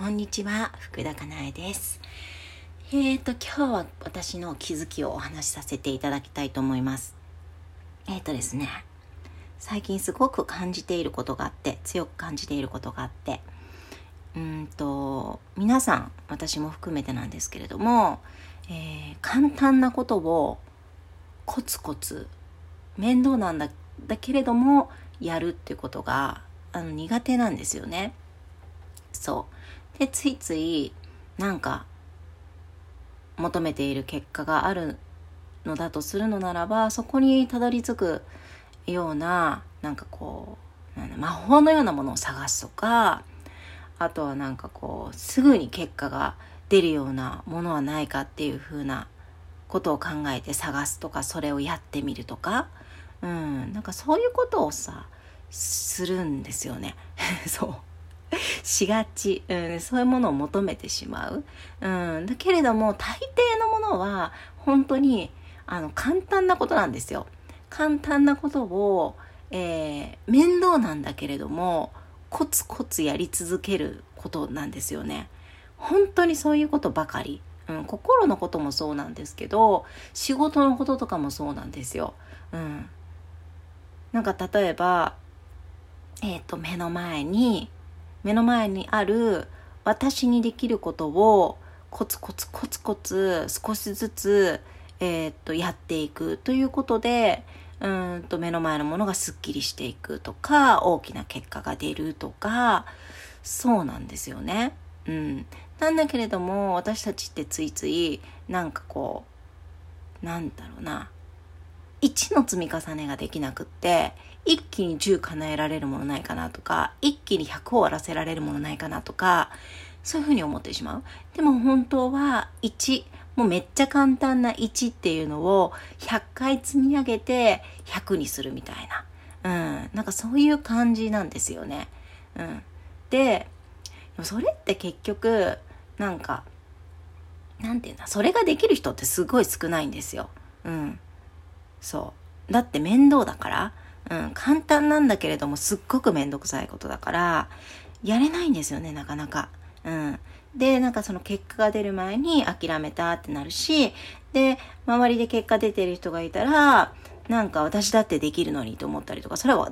こんにちは、福田かなえです。えーと、今日は私の気づきをお話しさせていただきたいと思います。えーとですね、最近すごく感じていることがあって、強く感じていることがあって、うんと、皆さん、私も含めてなんですけれども、えー簡単なことをコツコツ、面倒なんだだけれども、やるっていうことが、あの、苦手なんですよね。そう。で、ついつい、なんか、求めている結果があるのだとするのならば、そこにたどり着くような、なんかこう、魔法のようなものを探すとか、あとはなんかこう、すぐに結果が出るようなものはないかっていう風なことを考えて探すとか、それをやってみるとか、うん、なんかそういうことをさ、するんですよね。そう。しがち、うん、そういうものを求めてしまう、うん、だけれども大抵のものは本当にあの簡単なことなんですよ。簡単なことを、えー面倒なんだけれどもコツコツやり続けることなんですよね。本当にそういうことばかり、うん、心のこともそうなんですけど仕事のこととかもそうなんですよ、うん、なんか例えばえっ、と目の前に目の前にある私にできることをコツコツコツコツ少しずつ、えーっとやっていくということでうんと目の前のものがすっきりしていくとか大きな結果が出るとかそうなんですよね。うん、なんだけれども私たちってついついなんかこうなんだろうな1の積み重ねができなくって一気に10叶えられるものないかなとか一気に100終わらせられるものないかなとかそういうふうに思ってしまう。でも本当は1もうめっちゃ簡単な1っていうのを100回積み上げて100にするみたいな。うん。なんかそういう感じなんですよね。うん。でそれって結局なんかなんていうんだそれができる人ってすごい少ないんですよ。うん。そう。だって面倒だから、うん、簡単なんだけれどもすっごくめんどくさいことだから、やれないんですよね、なかなか。うん。で、なんかその結果が出る前に諦めたってなるし、で、周りで結果出てる人がいたら、なんか私だってできるのにと思ったりとか、それは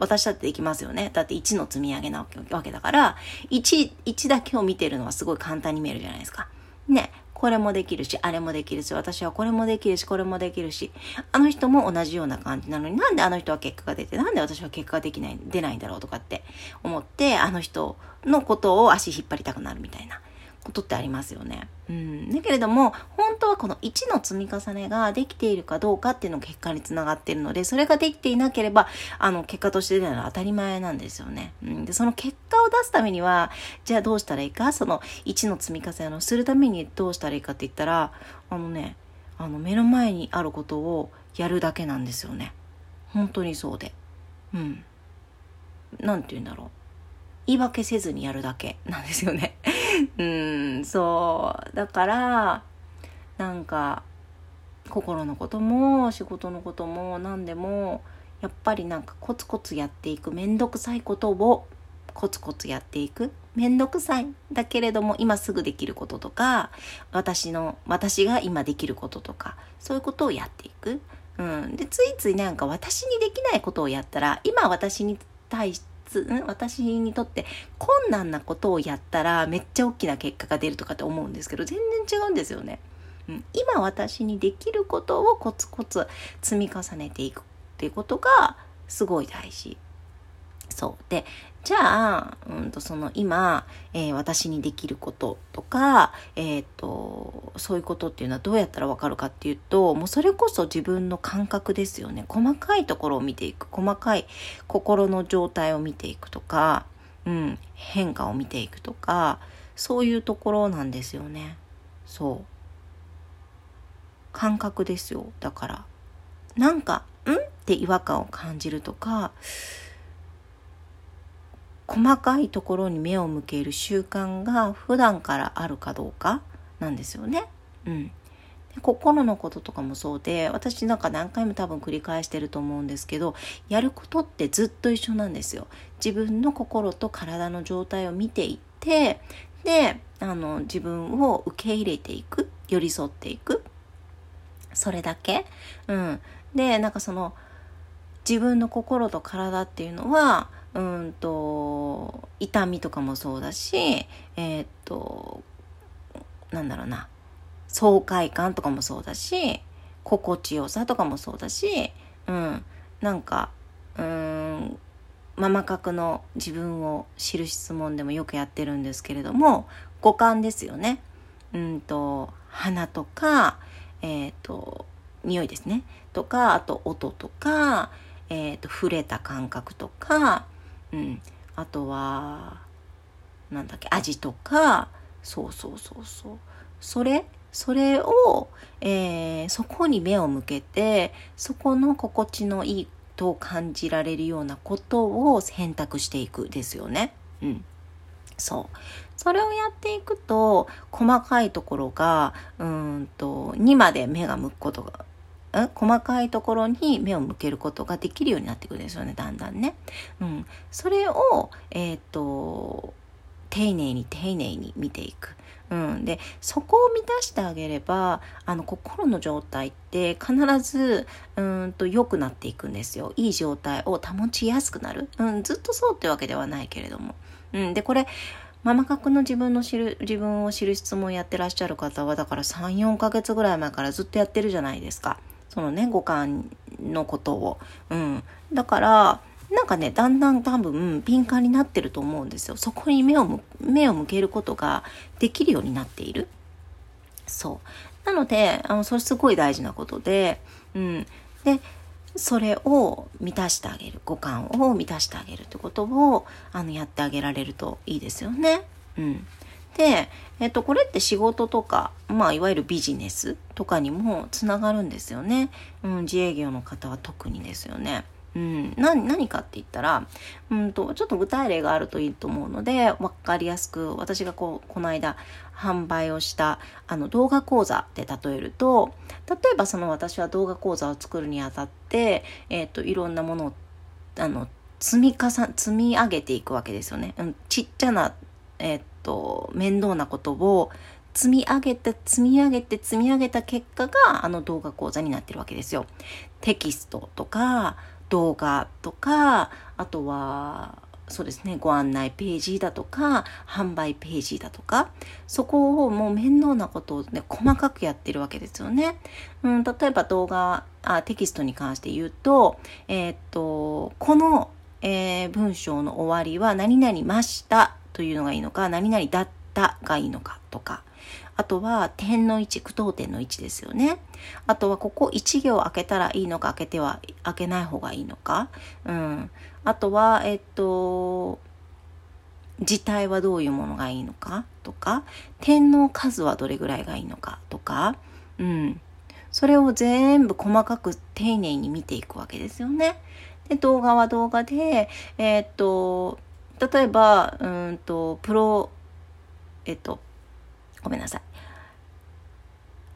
私だってできますよね。だって1の積み上げなわけだから、1、1だけを見てるのはすごい簡単に見えるじゃないですか。ね。これもできるし、あれもできるし、私はこれもできるし、これもできるし、あの人も同じような感じ。なのになんであの人は結果が出て、なんで私は結果ができない、出ないんだろうとかって思って、あの人のことを足引っ張りたくなるみたいな。ことってありますよね。うん。だけれども、本当はこの1の積み重ねができているかどうかっていうのが結果につながっているので、それができていなければ、あの、結果として出るのは当たり前なんですよね。うん。で、その結果を出すためには、じゃあどうしたらいいか、その1の積み重ねをするためにどうしたらいいかって言ったら、あのね、あの、目の前にあることをやるだけなんですよね。本当にそうで。うん。なんて言うんだろう。言い訳せずにやるだけなんですよね。うん、そう。だから、なんか、心のことも仕事のことも何でも、やっぱりなんかコツコツやっていく、めんどくさいことをコツコツやっていく。めんどくさい。だけれども今すぐできることとか、私の、私が今できることとか、そういうことをやっていく。うん。で、ついついなんか私にできないことをやったら、今私に対して、ん私にとって困難なことをやったらめっちゃ大きな結果が出るとかって思うんですけど全然違うんですよね。うん、今私にできることをコツコツ積み重ねていくっていうことがすごい大事。そう。で、じゃあ、うんと、その今、えー私にできることとか、えっ、と、そういうことっていうのはどうやったらわかるかっていうと、もうそれこそ自分の感覚ですよね。細かいところを見ていく。細かい心の状態を見ていくとか、うん、変化を見ていくとか、そういうところなんですよね。そう。感覚ですよ。だから。なんか、ん？って違和感を感じるとか、細かいところに目を向ける習慣が普段からあるかどうかなんですよね。うん。心のこととかもそうで、私なんか何回も多分繰り返してると思うんですけど、やることってずっと一緒なんですよ。自分の心と体の状態を見ていって、であの自分を受け入れていく寄り添っていくそれだけ、うん、でなんかその自分の心と体っていうのはうんと痛みとかもそうだしえー、っとなんだろうな。爽快感とかもそうだし心地よさとかもそうだし、うん、なんかうーんママ角の自分を知る質問でもよくやってるんですけれども五感ですよね。うんと鼻とか、えっ、と匂いですね。とかあと音とか、えーと、触れた感覚とか、うん、あとはなんだっけ味とかそうそうそうそうそれそれを、えー、そこに目を向けてそこの心地のいいと感じられるようなことを選択していくですよね。うん。そう。それをやっていくと、細かいところが、うんと、2まで目が向くことが、細かいところに目を向けることができるようになっていくんですよね、だんだんね。うん。それを、えっ、と、丁寧に丁寧に見ていく。うん、でそこを満たしてあげればあの心の状態って必ずうんと良くなっていくんですよ。いい状態を保ちやすくなる、うん、ずっとそうってわけではないけれども、うん、でこれママ角の自分の知る自分を知る質問やってらっしゃる方はだから34ヶ月ぐらい前からずっとやってるじゃないですか。そのね五感のことを、うん、だからなんかね、だんだん多分敏感になってると思うんですよ。そこに目を目を向けることができるようになっている。そう。なので、あの、それすごい大事なことで、うん。で、それを満たしてあげる。五感を満たしてあげるってことを、あの、やってあげられるといいですよね。うん。で、えっと、これって仕事とか、まあ、いわゆるビジネスとかにもつながるんですよね。うん、自営業の方は特にですよね。うん、何かって言ったら、うんと、ちょっと具体例があるといいと思うので、わかりやすく、私がこう、この間、販売をした、あの、動画講座で例えると、例えばその私は動画講座を作るにあたって、えっ、ー、と、いろんなものを、あの、積み重、積み上げていくわけですよね。うん、ちっちゃな、えっ、と、面倒なことを、積み上げて積み上げて積み上げた結果があの動画講座になってるわけですよ。テキストとか動画とか、あとは、そうですね、ご案内ページだとか、販売ページだとか、そこをもう面倒なことをね、細かくやってるわけですよね。うん、例えば動画あ、テキストに関して言うと、えー、っと、この、えー、文章の終わりは何々ましたというのがいいのか、何々だったがいいのかとか、あとは点の位置、句読点の位置ですよね。あとはここ1行開けたらいいのか開けては開けない方がいいのか。うん。あとは、えっと、字体はどういうものがいいのかとか、点の数はどれぐらいがいいのかとか、うん。それを全部細かく丁寧に見ていくわけですよね。で、動画は動画で、えー、っと、例えば、うんと、プロ、えっと、ごめんなさい。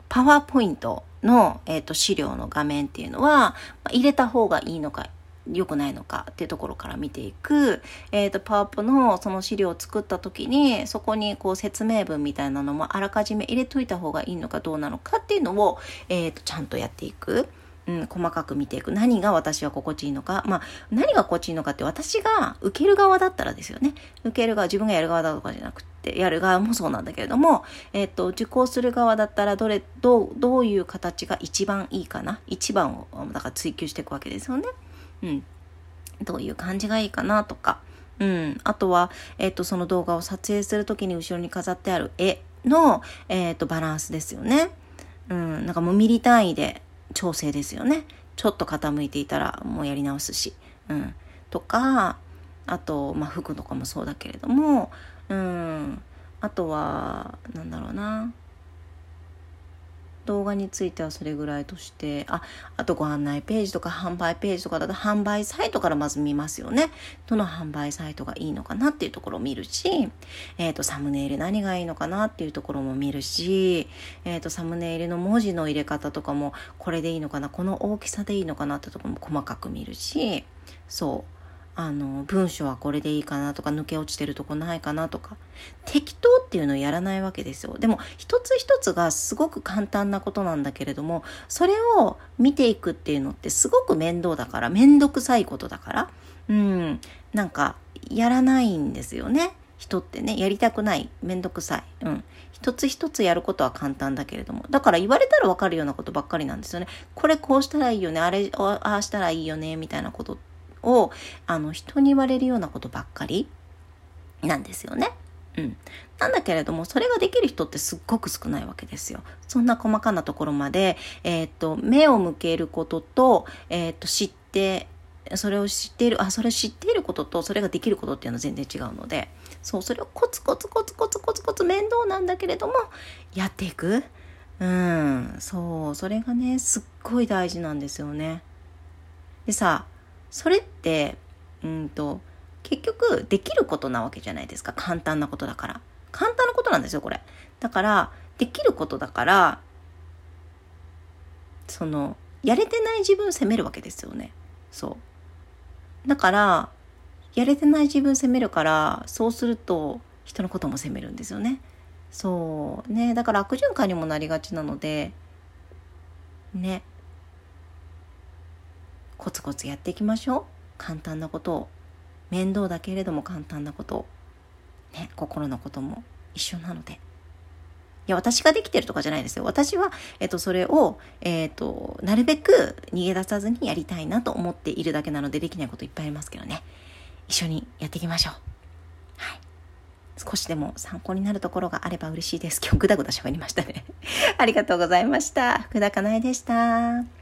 パワーポイントの、えーと、資料の画面っていうのは、入れた方がいいのか良くないのかっていうところから見ていく、えっ、ー、と、パワポのその資料を作った時に、そこにこう説明文みたいなのもあらかじめ入れといた方がいいのかどうなのかっていうのを、えっ、ー、と、ちゃんとやっていく。うん、細かく見ていく。何が私は心地いいのか。まあ、何が心地いいのかって私が受ける側だったらですよね。受ける側、自分がやる側だとかじゃなくて、やる側もそうなんだけれども、えっ、と、受講する側だったら、どれ、どう、どういう形が一番いいかな。一番を、だから追求していくわけですよね。うん。どういう感じがいいかなとか。うん。あとは、えっ、と、その動画を撮影するときに後ろに飾ってある絵の、えっ、と、バランスですよね。うん。なんかもうミリ単位で調整ですよね。ちょっと傾いていたらもうやり直すし。うん。とか、あと、まあ、服とかもそうだけれども、うん。あとは、なんだろうな。動画についてはそれぐらいとして、あ、あとご案内ページとか販売ページとかだと販売サイトからまず見ますよね。どの販売サイトがいいのかなっていうところを見るし、えっ、ー、と、サムネイル何がいいのかなっていうところも見るし、えっ、ー、と、サムネイルの文字の入れ方とかも、これでいいのかな、この大きさでいいのかなってところも細かく見るし、そう。あの文章はこれでいいかなとか抜け落ちてるとこないかなとか適当っていうのをやらないわけですよ。でも一つ一つがすごく簡単なことなんだけれどもそれを見ていくっていうのってすごく面倒だから面倒くさいことだからうんなんかやらないんですよね。人ってねやりたくないめんどくさい。うん。一つ一つやることは簡単だけれども。だから言われたらわかるようなことばっかりなんですよね。これこうしたらいいよねあれああしたらいいよねみたいなことってをあの人に言われるようなことばっかりなんですよね。うん、なんだけれどもそれができる人ってすっごく少ないわけですよ。そんな細かなところまで、えーと、目を向けることと,、えーと、知ってそれを知っているあそれ知っていることとそれができることっていうのは全然違うのでそうそれをコツコツコツコツコツコツ面倒なんだけれどもやっていくうんそうそれがねすっごい大事なんですよね。でさそれってうんと結局できることなわけじゃないですか。簡単なことだから。簡単なことなんですよこれ。だからできることだからそのやれてない自分を責めるわけですよね。そう。だからやれてない自分を責めるからそうすると人のことも責めるんですよね。そう。ね。だから悪循環にもなりがちなのでね。コツコツやっていきましょう。簡単なことを面倒だけれども簡単なこと。をね心のことも一緒なので。いや私ができてるとかじゃないですよ。私は、えっと、それを、えっと、なるべく逃げ出さずにやりたいなと思っているだけなのでできないこといっぱいありますけどね。一緒にやっていきましょう。はい。少しでも参考になるところがあれば嬉しいです。今日ぐだぐだ喋りましたね。ありがとうございました。福田かなえでした。